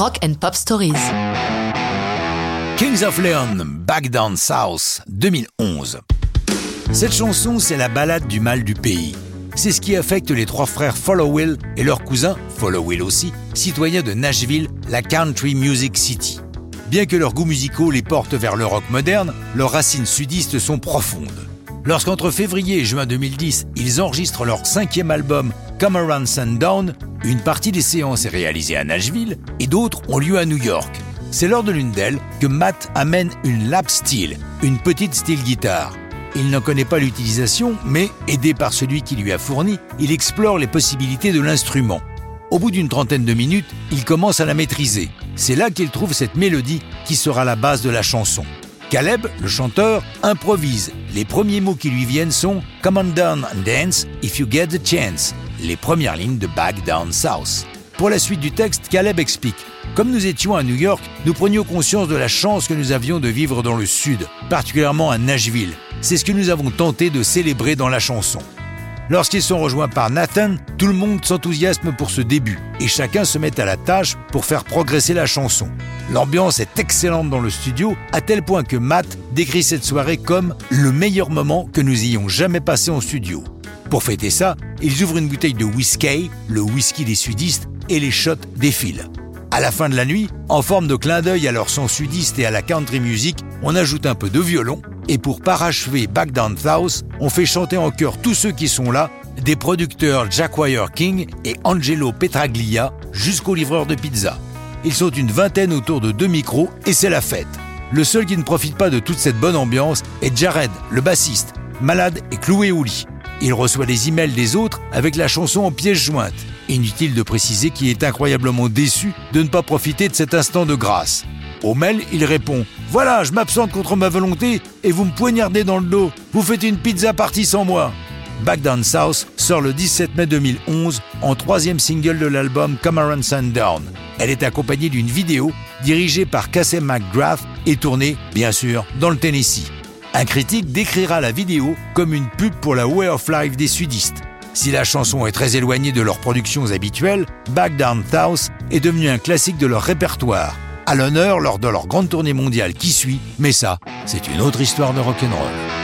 Rock and Pop Stories. Kings of Leon, Back Down South, 2011. Cette chanson, c'est la balade du mal du pays. C'est ce qui affecte les trois frères Followill et leur cousin, Followill aussi, citoyens de Nashville, la Country Music City. Bien que leurs goûts musicaux les portent vers le rock moderne, leurs racines sudistes sont profondes. Lorsqu'entre février et juin 2010, ils enregistrent leur cinquième album Come Around Sundown, une partie des séances est réalisée à Nashville et d'autres ont lieu à New York. C'est lors de l'une d'elles que Matt amène une lap steel, une petite steel guitare. Il n'en connaît pas l'utilisation, mais aidé par celui qui lui a fourni, il explore les possibilités de l'instrument. Au bout d'une trentaine de minutes, il commence à la maîtriser. C'est là qu'il trouve cette mélodie qui sera la base de la chanson. Caleb, le chanteur, improvise. Les premiers mots qui lui viennent sont Come on down and dance if you get the chance, les premières lignes de Back Down South. Pour la suite du texte, Caleb explique Comme nous étions à New York, nous prenions conscience de la chance que nous avions de vivre dans le Sud, particulièrement à Nashville. C'est ce que nous avons tenté de célébrer dans la chanson. Lorsqu'ils sont rejoints par Nathan, tout le monde s'enthousiasme pour ce début et chacun se met à la tâche pour faire progresser la chanson. L'ambiance est excellente dans le studio à tel point que Matt décrit cette soirée comme le meilleur moment que nous ayons jamais passé en studio. Pour fêter ça, ils ouvrent une bouteille de whisky, le whisky des sudistes, et les shots défilent. À la fin de la nuit, en forme de clin d'œil à leur son sudiste et à la country music, on ajoute un peu de violon et pour parachever Back Down South, on fait chanter en chœur tous ceux qui sont là, des producteurs Jack Wire King et Angelo Petraglia jusqu'aux livreurs de pizza. Ils sont une vingtaine autour de deux micros et c'est la fête. Le seul qui ne profite pas de toute cette bonne ambiance est Jared, le bassiste, malade et cloué au lit. Il reçoit les emails des autres avec la chanson en pièce jointe. Inutile de préciser qu'il est incroyablement déçu de ne pas profiter de cet instant de grâce. Au mail, il répond Voilà, je m'absente contre ma volonté et vous me poignardez dans le dos. Vous faites une pizza partie sans moi. Back Down South sort le 17 mai 2011 en troisième single de l'album Cameron Sundown. Elle est accompagnée d'une vidéo dirigée par Casey McGrath et tournée, bien sûr, dans le Tennessee. Un critique décrira la vidéo comme une pub pour la Way of Life des sudistes. Si la chanson est très éloignée de leurs productions habituelles, Back Down South est devenu un classique de leur répertoire à l'honneur lors de leur grande tournée mondiale qui suit, mais ça, c'est une autre histoire de rock'n'roll.